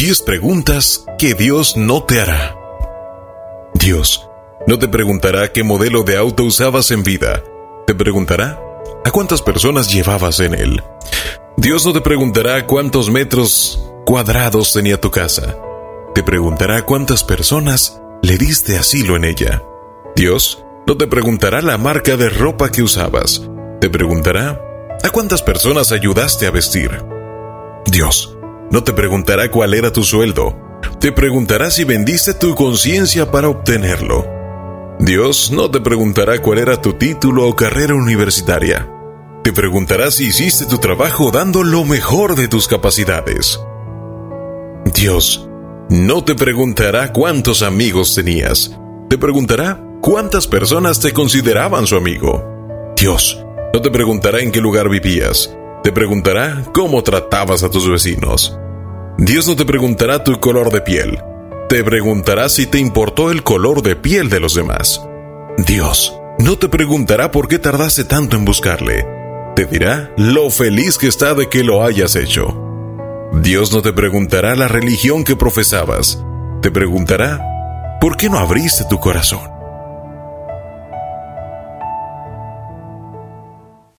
10 preguntas que Dios no te hará. Dios no te preguntará qué modelo de auto usabas en vida. Te preguntará a cuántas personas llevabas en él. Dios no te preguntará cuántos metros cuadrados tenía tu casa. Te preguntará cuántas personas le diste asilo en ella. Dios no te preguntará la marca de ropa que usabas. Te preguntará a cuántas personas ayudaste a vestir. Dios no te preguntará cuál era tu sueldo, te preguntará si vendiste tu conciencia para obtenerlo. Dios no te preguntará cuál era tu título o carrera universitaria. Te preguntará si hiciste tu trabajo dando lo mejor de tus capacidades. Dios no te preguntará cuántos amigos tenías. Te preguntará cuántas personas te consideraban su amigo. Dios no te preguntará en qué lugar vivías. Te preguntará cómo tratabas a tus vecinos. Dios no te preguntará tu color de piel. Te preguntará si te importó el color de piel de los demás. Dios no te preguntará por qué tardaste tanto en buscarle. Te dirá lo feliz que está de que lo hayas hecho. Dios no te preguntará la religión que profesabas. Te preguntará por qué no abriste tu corazón.